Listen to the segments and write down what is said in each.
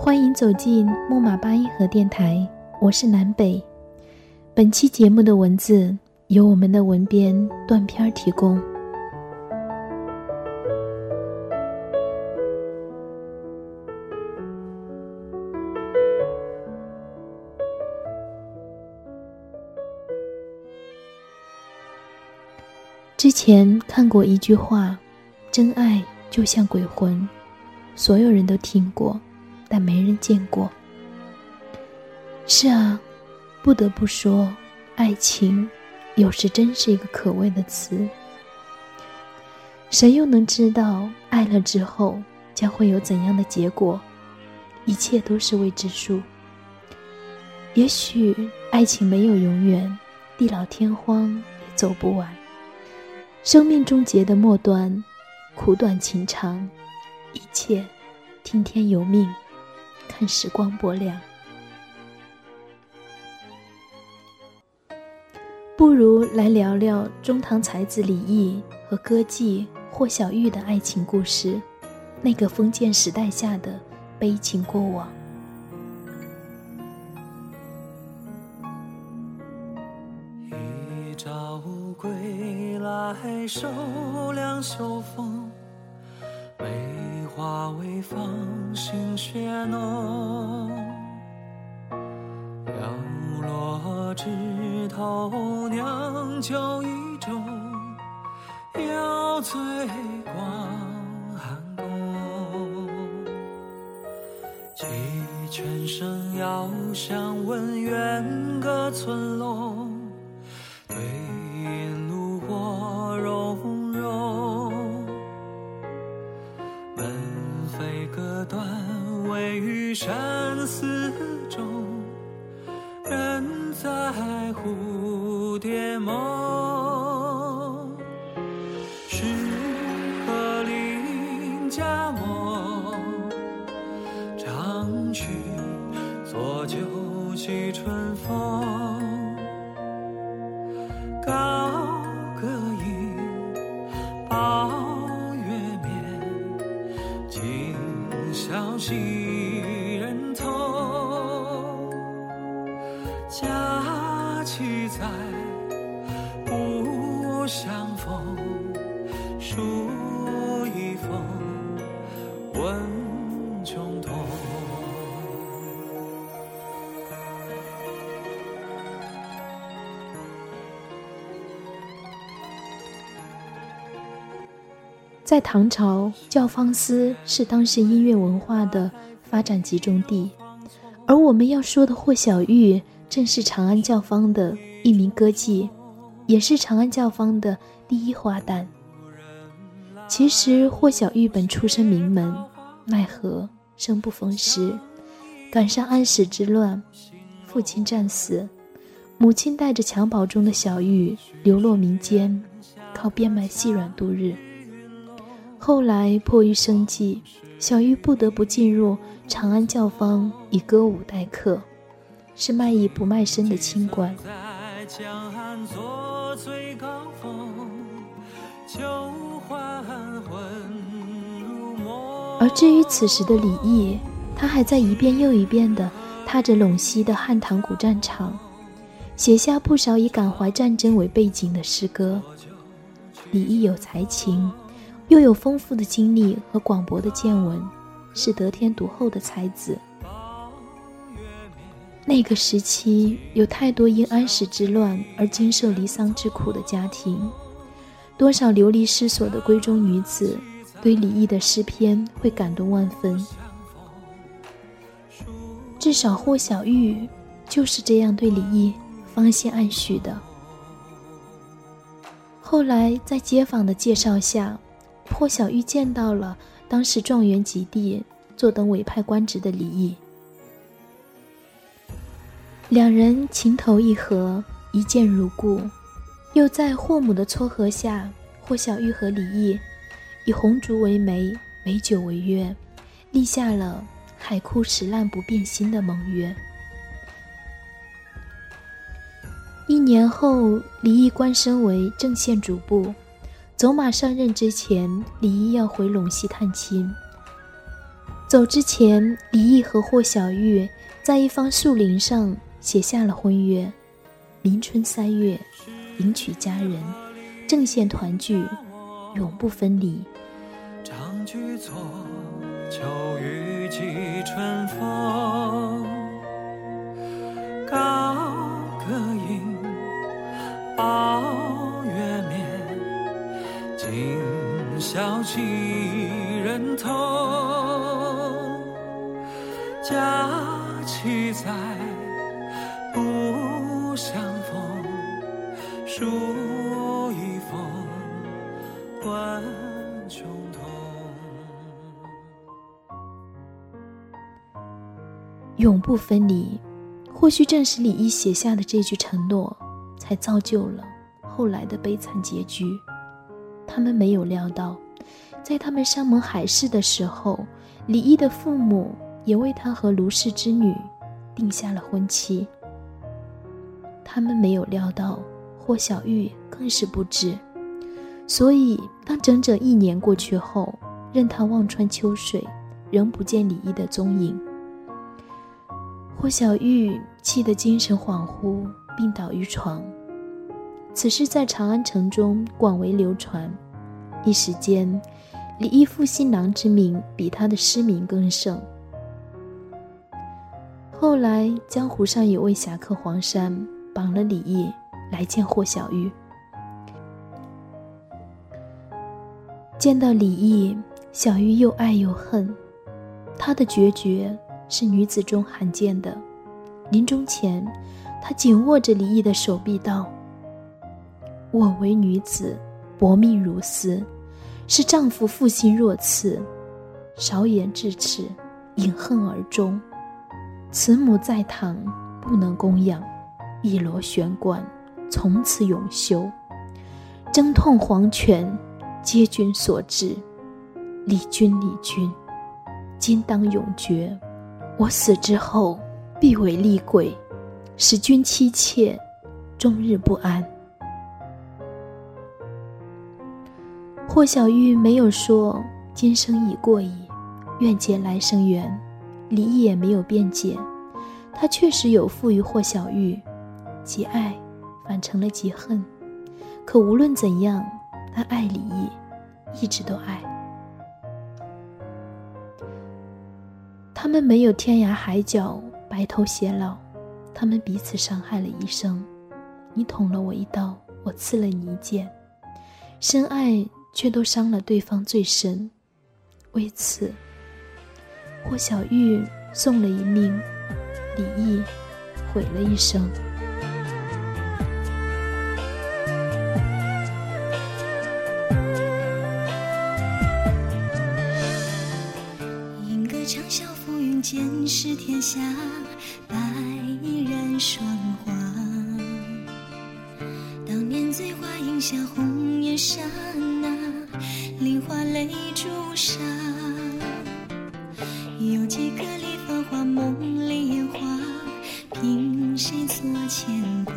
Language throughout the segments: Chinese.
欢迎走进木马八音盒电台，我是南北。本期节目的文字由我们的文编断片提供。之前看过一句话：“真爱就像鬼魂，所有人都听过，但没人见过。”是啊，不得不说，爱情有时真是一个可畏的词。谁又能知道爱了之后将会有怎样的结果？一切都是未知数。也许爱情没有永远，地老天荒也走不完。生命终结的末端，苦短情长，一切听天由命，看时光薄凉。不如来聊聊中唐才子李益和歌妓霍小玉的爱情故事，那个封建时代下的悲情过往。一朝归来手两袖风，花微风，心雪浓。摇落枝头，酿酒一盅，邀醉在蝴蝶梦。相逢书一封，问在唐朝，教坊司是当时音乐文化的发展集中地，而我们要说的霍小玉，正是长安教坊的一名歌妓，也是长安教坊的第一花旦。其实霍小玉本出身名门，奈何生不逢时，赶上安史之乱，父亲战死，母亲带着襁褓中的小玉流落民间，靠变卖细软度日。后来迫于生计，小玉不得不进入长安教坊，以歌舞待客，是卖艺不卖身的清官。至于此时的李益，他还在一遍又一遍地踏着陇西的汉唐古战场，写下不少以感怀战争为背景的诗歌。李益有才情。又有丰富的经历和广博的见闻，是得天独厚的才子。那个时期有太多因安史之乱而经受离丧之苦的家庭，多少流离失所的闺中女子，对李益的诗篇会感动万分。至少霍小玉就是这样对李益芳心暗许的。后来在街坊的介绍下。霍小玉见到了当时状元及第、坐等委派官职的李益，两人情投意合，一见如故。又在霍母的撮合下，霍小玉和李益以红烛为媒，美酒为约，立下了“海枯石烂不变心”的盟约。一年后，李毅官升为正县主簿。走马上任之前，李毅要回陇西探亲。走之前，李毅和霍小玉在一方树林上写下了婚约：明春三月，迎娶佳人，正县团聚，永不分离。长居作，秋雨寄春风，高歌吟，抱月眠，今宵几人同？佳期在，永不分离，或许正是李毅写下的这句承诺，才造就了后来的悲惨结局。他们没有料到，在他们山盟海誓的时候，李毅的父母。也为他和卢氏之女定下了婚期。他们没有料到，霍小玉更是不知。所以，当整整一年过去后，任他望穿秋水，仍不见李毅的踪影。霍小玉气得精神恍惚，病倒于床。此事在长安城中广为流传，一时间，李义负新郎之名比他的诗名更盛。后来，江湖上有位侠客黄山绑了李毅来见霍小玉。见到李毅，小玉又爱又恨。她的决绝是女子中罕见的。临终前，她紧握着李毅的手臂道：“我为女子，薄命如斯，是丈夫负心若此，少言至此，饮恨而终。”慈母在堂，不能供养，一罗玄关，从此永休。征痛黄泉，皆君所致。李君，李君，今当永绝。我死之后，必为厉鬼，使君妻妾终日不安。霍小玉没有说今生已过矣，愿结来生缘。李毅也没有辩解，他确实有负于霍小玉，极爱反成了极恨。可无论怎样，他爱李毅，一直都爱。他们没有天涯海角，白头偕老，他们彼此伤害了一生。你捅了我一刀，我刺了你一剑，深爱却都伤了对方最深，为此。霍小玉送了一命，李毅毁了一生。是天下白人霜华。当年醉花荫下，红颜刹那，菱花泪朱砂。有几个里繁华，梦里烟花，凭谁做牵挂？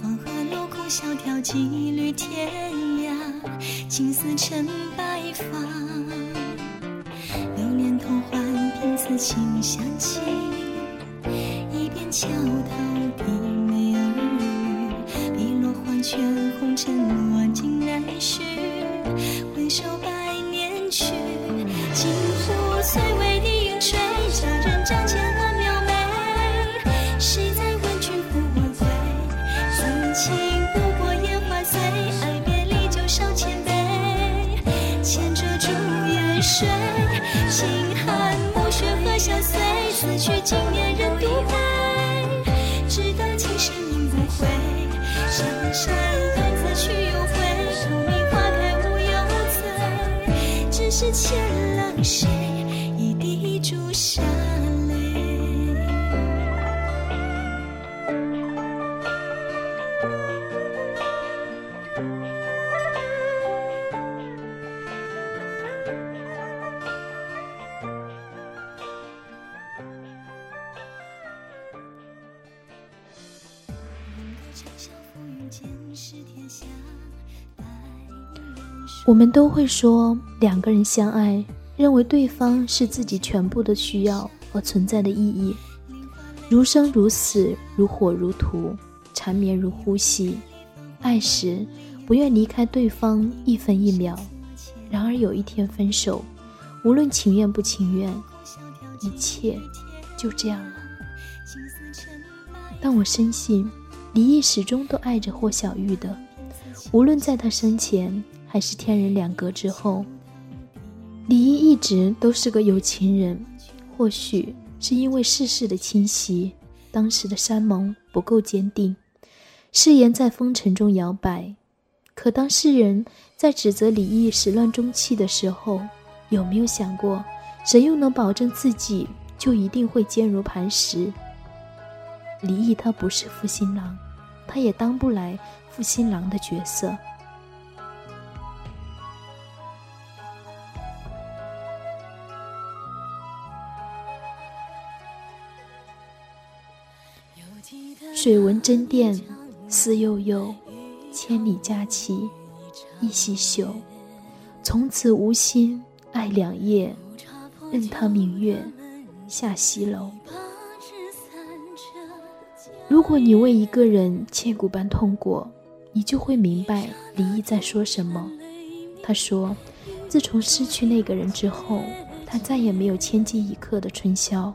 黄河落空萧条，几缕天涯，青丝成白发。流年偷换，凭此情相契，一边桥头低眉耳语，碧落黄泉，红尘万金难续，回首水，心，寒暮雪何相随？此去经年人独悲。只得今生应不悔，山山断此去又回。荼蘼花开无忧醉，只是欠。谁我们都会说，两个人相爱。认为对方是自己全部的需要和存在的意义，如生如死，如火如荼，缠绵如呼吸。爱时不愿离开对方一分一秒，然而有一天分手，无论情愿不情愿，一切就这样了。但我深信，李毅始终都爱着霍小玉的，无论在他生前还是天人两隔之后。李毅一直都是个有情人，或许是因为世事的侵袭，当时的山盟不够坚定，誓言在风尘中摇摆。可当世人在指责李毅始乱终弃的时候，有没有想过，谁又能保证自己就一定会坚如磐石？离异他不是负心郎，他也当不来负心郎的角色。水纹针簟思悠悠，千里佳期一夕休。从此无心爱两夜，任他明月下西楼。如果你为一个人千古般痛过，你就会明白李毅在说什么。他说，自从失去那个人之后，他再也没有千金一刻的春宵。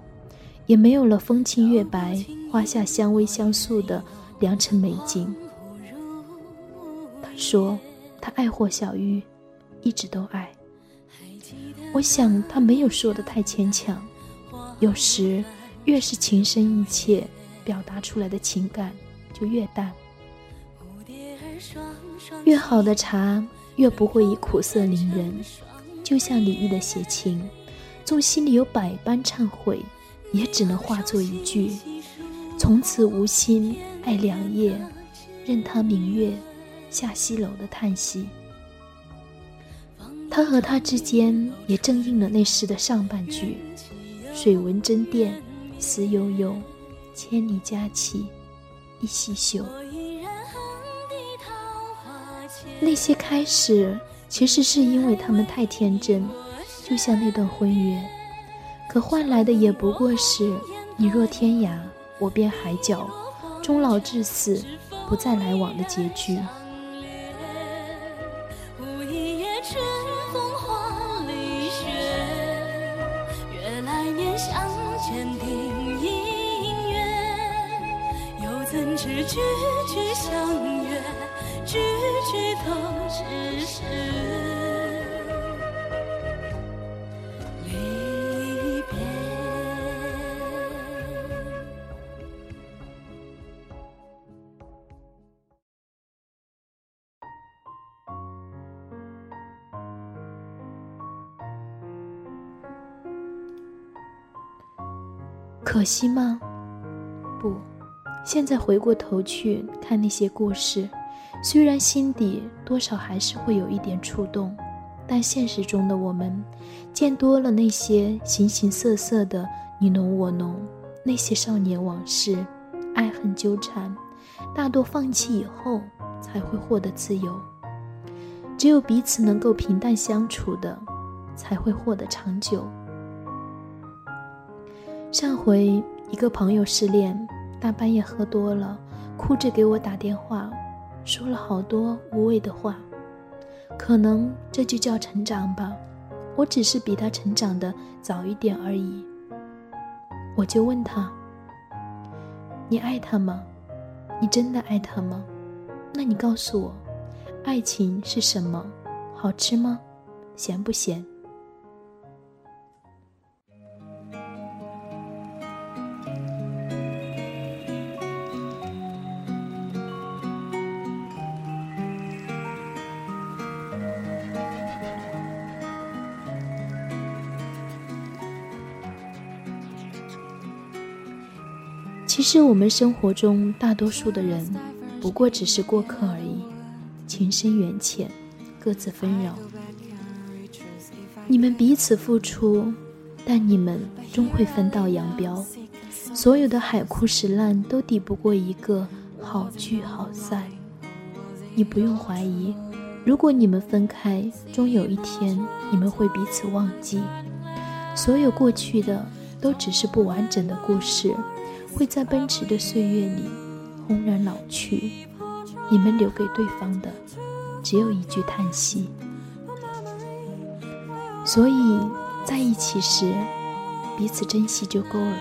也没有了风清月白、花下相偎相诉的良辰美景。他说：“他爱霍小玉，一直都爱。”我想他没有说的太牵强。有时越是情深意切，表达出来的情感就越淡。越好的茶，越不会以苦涩凌人。就像李毅的写情，纵心里有百般忏悔。也只能化作一句“从此无心爱良夜，任他明月下西楼”的叹息。他和他之间也正应了那诗的上半句：“水纹针簟思悠悠，千里佳期一夕休。”那些开始，其实是因为他们太天真，就像那段婚约。可换来的也不过是你若天涯，我便海角，终老至死，不再来往的结局。句句相约，句句都只是。可惜吗？不，现在回过头去看那些故事，虽然心底多少还是会有一点触动，但现实中的我们，见多了那些形形色色的你侬我侬，那些少年往事，爱恨纠缠，大多放弃以后才会获得自由。只有彼此能够平淡相处的，才会获得长久。上回一个朋友失恋，大半夜喝多了，哭着给我打电话，说了好多无谓的话。可能这就叫成长吧，我只是比他成长的早一点而已。我就问他：“你爱他吗？你真的爱他吗？那你告诉我，爱情是什么？好吃吗？咸不咸？”是我们生活中大多数的人，不过只是过客而已，情深缘浅，各自纷扰。你们彼此付出，但你们终会分道扬镳。所有的海枯石烂都抵不过一个好聚好散。你不用怀疑，如果你们分开，终有一天你们会彼此忘记。所有过去的都只是不完整的故事，会在奔驰的岁月里轰然老去。你们留给对方的，只有一句叹息。所以在一起时，彼此珍惜就够了。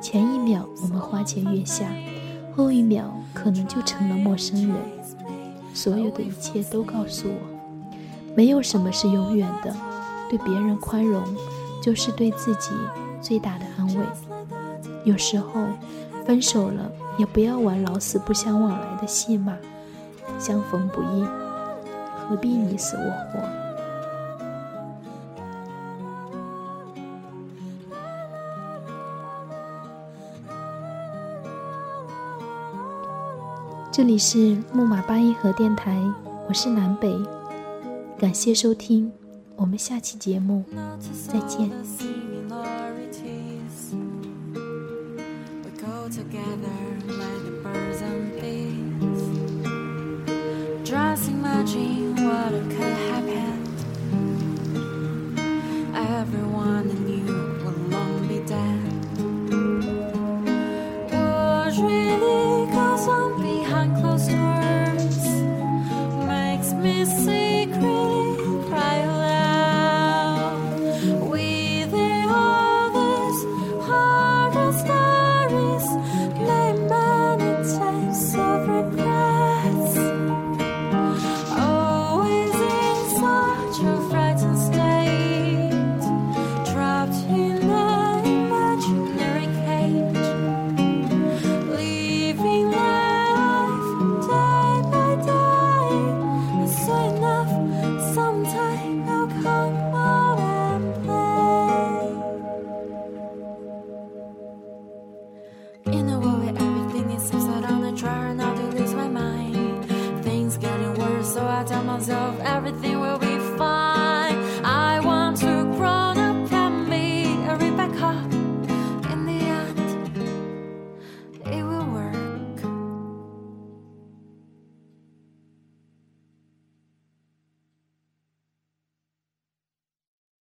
前一秒我们花前月下，后一秒可能就成了陌生人。所有的一切都告诉我，没有什么是永远的。对别人宽容，就是对自己最大的安慰。有时候，分手了也不要玩老死不相往来的戏码。相逢不易，何必你死我活？这里是木马八音盒电台，我是南北，感谢收听，我们下期节目再见。together like the birds and bees. Just imagine what could.